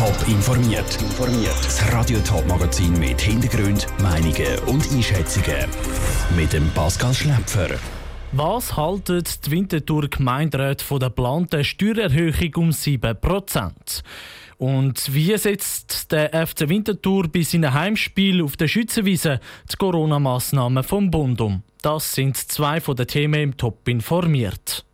Top informiert. Das Radio Top Magazin mit Hintergrund, Meinungen und Einschätzungen mit dem Pascal Schläpfer. Was haltet die Winterthur Gemeinderat von der geplanten Steuererhöhung um 7%? Und wie setzt der FC Winterthur bei seinem Heimspiel auf der Schützenwiese die Corona-Massnahmen vom Bund um? Das sind zwei von den Themen im Top informiert.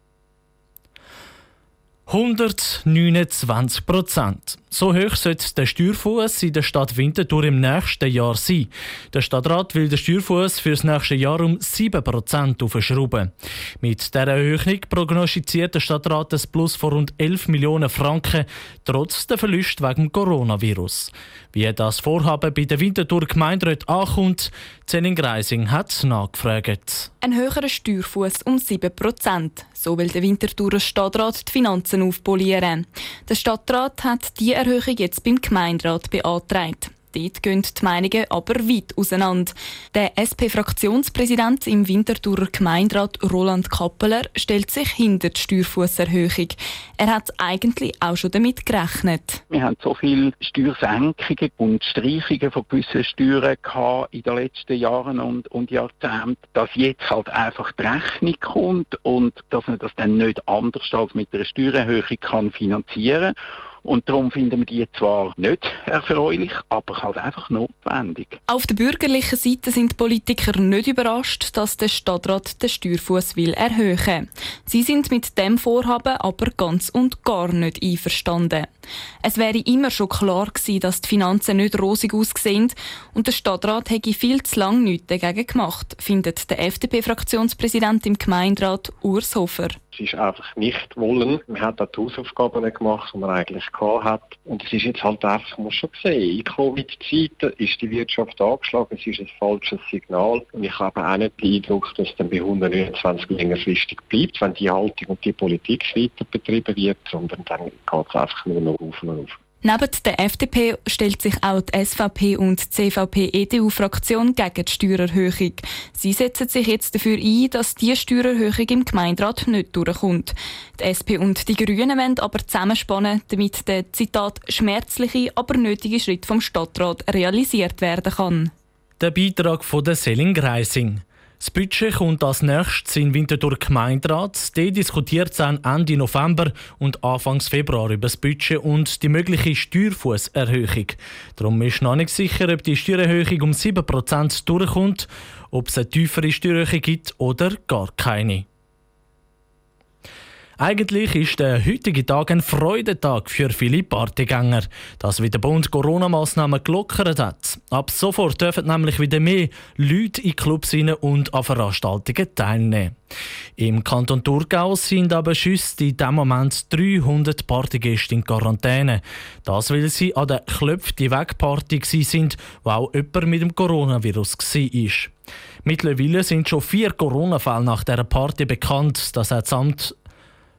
129 Prozent. So hoch sollte der Steuerfuß in der Stadt Winterthur im nächsten Jahr sein. Der Stadtrat will den Steuerfuß für das nächste Jahr um 7 Prozent aufschrauben. Mit dieser Erhöhung prognostiziert der Stadtrat ein Plus von rund 11 Millionen Franken, trotz der Verlust wegen Coronavirus. Wie das Vorhaben bei der Winterthur Gemeinderat ankommt, Celine Greising hat nachgefragt. Ein höherer Steuerfuß um 7 Prozent. So will der Winterthurer Stadtrat die Finanzen aufpolieren. Der Stadtrat hat die Erhöhung jetzt beim Gemeinderat beantragt. Dort gehen die Meinungen aber weit auseinander. Der SP-Fraktionspräsident im Winterthurer Gemeinderat Roland Kappeler stellt sich hinter die Steuerfusserhöhung. Er hat eigentlich auch schon damit gerechnet. Wir haben so viele Steuersenkungen und Streichungen von gewissen Steuern in den letzten Jahren und, und Jahrzehnten, dass jetzt halt einfach die Rechnung kommt und dass man das dann nicht anders als mit einer Steuererhöhung kann finanzieren kann. Und darum finden wir die zwar nicht erfreulich, aber halt einfach notwendig. Auf der bürgerlichen Seite sind Politiker nicht überrascht, dass der Stadtrat den Steuerfuß will erhöhen. Sie sind mit dem Vorhaben aber ganz und gar nicht einverstanden. Es wäre immer schon klar gewesen, dass die Finanzen nicht rosig aussehen und der Stadtrat hätte viel zu lange nichts dagegen gemacht, findet der FDP-Fraktionspräsident im Gemeinderat Urs Hofer. Es ist einfach nicht wollen. Man hat auch die Hausaufgaben gemacht, die man eigentlich gehabt hat. Und es ist jetzt halt einfach, man muss schon sehen, in Covid-Zeiten ist die Wirtschaft angeschlagen, es ist ein falsches Signal. Und ich habe auch nicht den Eindruck, dass es dann bei 129 längerfristig bleibt, wenn die Haltung und die Politik weiter betrieben wird, sondern dann geht es einfach nur noch auf und auf. Neben der FDP stellt sich auch die SVP und CVP-EDU-Fraktion gegen die Steuererhöhung. Sie setzen sich jetzt dafür ein, dass diese Steuererhöhung im Gemeinderat nicht durchkommt. Die SP und die Grünen wollen aber zusammenspannen, damit der Zitat schmerzliche, aber nötige Schritt vom Stadtrat realisiert werden kann. Der Beitrag von der Selin Greising. Das Budget kommt als nächstes in Winterthur Gemeinderat. Die diskutiert es Ende November und Anfang Februar über das Budget und die mögliche Steuerfußerhöhung. Darum ist noch nicht sicher, ob die Steuererhöhung um 7% durchkommt, ob es eine tiefere Steuererhöhung gibt oder gar keine. Eigentlich ist der heutige Tag ein Freudentag für viele Partygänger, das wie der Bund Corona-Massnahmen gelockert hat. Ab sofort dürfen nämlich wieder mehr Leute in Clubs rein und an Veranstaltungen teilnehmen. Im Kanton Thurgau sind aber schüss in diesem Moment 300 Partygäste in Quarantäne. Das, weil sie an der Klöpfte Weg-Party sind, wo auch jemand mit dem Coronavirus war. Mittlerweile sind schon vier Corona-Fälle nach dieser Party bekannt. Das hat das Amt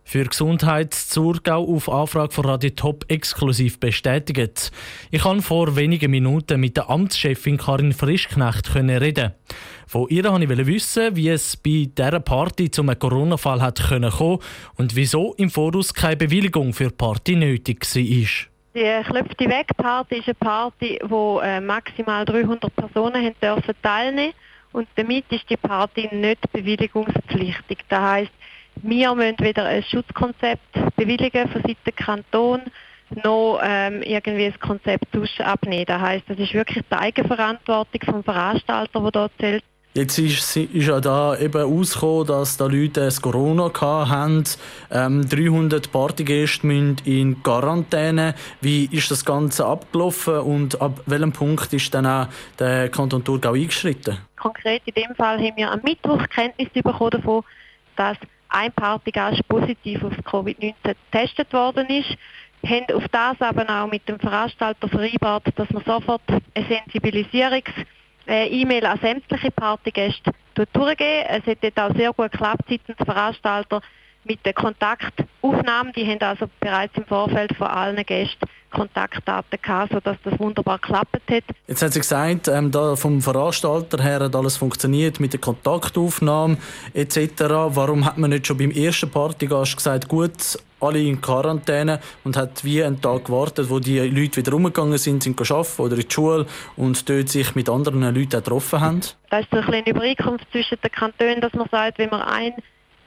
für Gesundheit Zurgau auf Anfrage von Radio Top exklusiv bestätigt. Ich kann vor wenigen Minuten mit der Amtschefin Karin Frischknecht reden. Von ihr wollte ich wissen, wie es bei dieser Party zu einem Corona-Fall kommen konnte und wieso im Voraus keine Bewilligung für die Party nötig war. Die Klöpfte weg Party ist eine Party, wo äh, maximal 300 Personen haben dürfen teilnehmen und damit ist die Party nicht bewilligungspflichtig. Das heißt, wir müssen weder ein Schutzkonzept bewilligen von Seiten Kanton, noch ähm, irgendwie ein Konzept abnehmen. Das heisst, das ist wirklich die Eigenverantwortung vom Veranstalter, der dort zählt. Jetzt ist, ist ja da eben rausgekommen, dass da Leute das Corona haben. Ähm, 300 Partygäste müssen in Quarantäne. Wie ist das Ganze abgelaufen und ab welchem Punkt ist dann auch der Kanton Thurgau eingeschritten? Konkret in dem Fall haben wir am Mittwoch Kenntnis bekommen davon, dass ein Partygast positiv auf Covid-19 getestet worden ist. Haben auf das aber auch mit dem Veranstalter vereinbart, dass man sofort eine Sensibilisierungs-E-Mail an sämtliche Partygäste durchgeben. Es hat dort auch sehr gut geklappt seitens Veranstalter mit den Kontakt Aufnahme. Die haben also bereits im Vorfeld von allen Gästen Kontaktdaten gehabt, sodass das wunderbar geklappt hat. Jetzt hat sie gesagt, ähm, da vom Veranstalter her hat alles funktioniert mit der Kontaktaufnahme etc. Warum hat man nicht schon beim ersten Partygast gesagt, gut, alle in Quarantäne und hat wie einen Tag gewartet, wo die Leute wieder rumgegangen sind, sind arbeiten oder in die Schule und dort sich mit anderen Leuten getroffen haben? Das ist so eine kleine Übereinkunft zwischen den Kantonen, dass man sagt, wenn man einen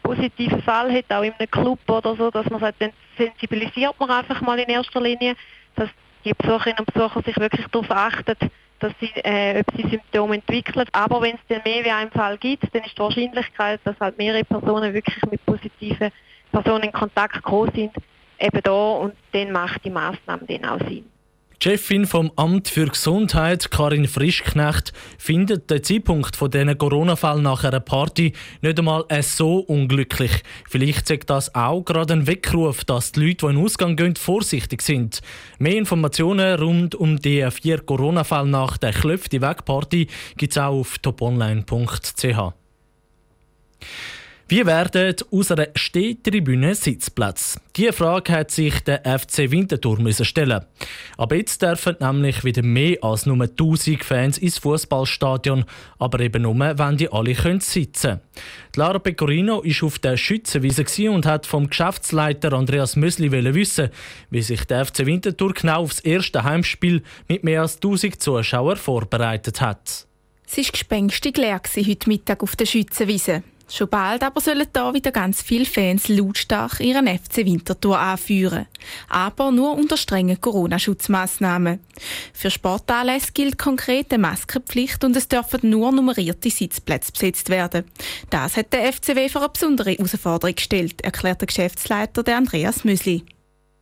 positiven Fall hat, auch in einem Club oder so, dass man sagt, dann sensibilisiert man einfach mal in erster Linie, dass die Besucherinnen und Besucher sich wirklich darauf achten, dass sie, äh, ob sie Symptome entwickeln. Aber wenn es dann mehr wie einen Fall gibt, dann ist die Wahrscheinlichkeit, dass halt mehrere Personen wirklich mit positiven Personen in Kontakt gekommen sind, eben da und dann macht die Maßnahme dann auch Sinn. Chefin vom Amt für Gesundheit, Karin Frischknecht, findet den Zeitpunkt von diesen Corona-Fällen nach einer Party nicht einmal so unglücklich. Vielleicht sagt das auch gerade ein Weckruf, dass die Leute, die in den Ausgang gehen, vorsichtig sind. Mehr Informationen rund um die vier Corona-Fälle nach der Klöfte Weg-Party gibt es auch auf toponline.ch. Wie werden aus einer Stehtribüne Sitzplatz? Diese Frage hat sich der FC Winterthur stellen. Aber jetzt dürfen nämlich wieder mehr als nur 1000 Fans ins Fußballstadion, aber eben nur, wenn die alle sitzen können. Lara Pecorino war auf der Schützenwiese und hat vom Geschäftsleiter Andreas Mösli wissen, wie sich der FC Winterthur genau aufs erste Heimspiel mit mehr als 1000 Zuschauern vorbereitet hat. Es war gespenstig leer heute Mittag auf der Schützenwiese. Schon bald aber sollen da wieder ganz viele Fans lautstark ihren FC Winterthur anführen. Aber nur unter strengen Corona-Schutzmaßnahmen. Für Sportanlässe gilt konkrete Maskenpflicht und es dürfen nur nummerierte Sitzplätze besetzt werden. Das hat der FCW für eine besondere Herausforderung gestellt, erklärt der Geschäftsleiter Andreas Müsli.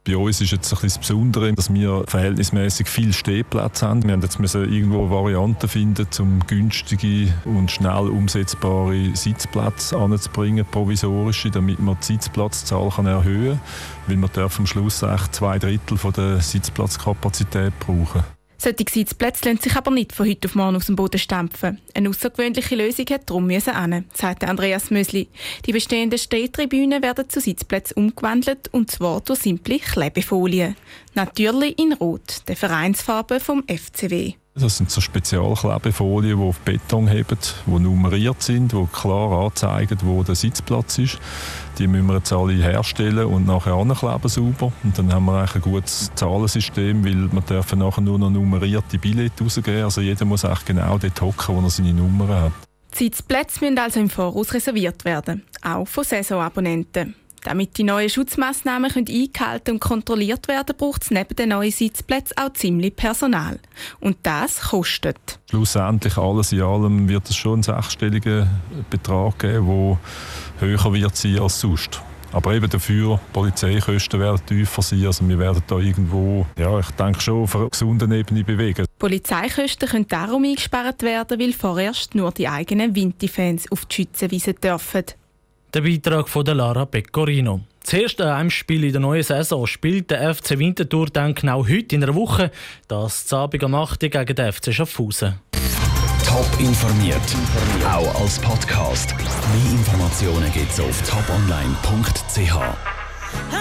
Bei uns ist jetzt ein bisschen das Besondere, dass wir verhältnismäßig viel Stehplätze haben. Wir mussten jetzt irgendwo Varianten finden, um günstige und schnell umsetzbare Sitzplätze anzubringen, provisorische, damit man die Sitzplatzzahl erhöhen kann, weil wir am Schluss zwei Drittel von der Sitzplatzkapazität brauchen. Solche Sitzplätze lassen sich aber nicht von heute auf morgen aus dem Boden stampfen. Eine außergewöhnliche Lösung hat darum müssen sagte Andreas Mösli. Die bestehenden Stehtribünen werden zu Sitzplätzen umgewandelt und zwar durch simple Klebefolien. Natürlich in Rot, der Vereinsfarbe vom FCW. Das sind so Spezialklebefolien, die auf Beton heben, die nummeriert sind, die klar anzeigen, wo der Sitzplatz ist. Die müssen wir jetzt alle herstellen und nachher ankleben sauber. Und dann haben wir eigentlich ein gutes Zahlensystem, weil wir dürfen nachher nur noch nummerierte Billette rausgeben. Also jeder muss eigentlich genau dort hocken, wo er seine Nummer hat. Die Sitzplätze müssen also im Voraus reserviert werden, auch von Saisonabonnenten. Damit die neuen Schutzmaßnahmen eingehalten und kontrolliert werden braucht es neben den neuen Sitzplätzen auch ziemlich Personal. Und das kostet. Schlussendlich alles in allem wird es schon einen sechsstelligen Betrag geben, der höher wird sein als sonst. Aber eben dafür, Polizeikosten werden tiefer sein. Also wir werden da irgendwo, ja, ich denke schon, auf einer gesunden Ebene bewegen. Polizeikosten können darum eingespart werden, weil vorerst nur die eigenen Winti-Fans auf die Schützenwiese dürfen. Der Beitrag von Lara Pecorino. Das erste Heimspiel in der neuen Saison spielt der FC Winterthur dann genau heute in einer Woche. Das Abend am 8. gegen den FC Schaffhausen. Top informiert, auch als Podcast. Mehr Informationen gibt es auf toponline.ch.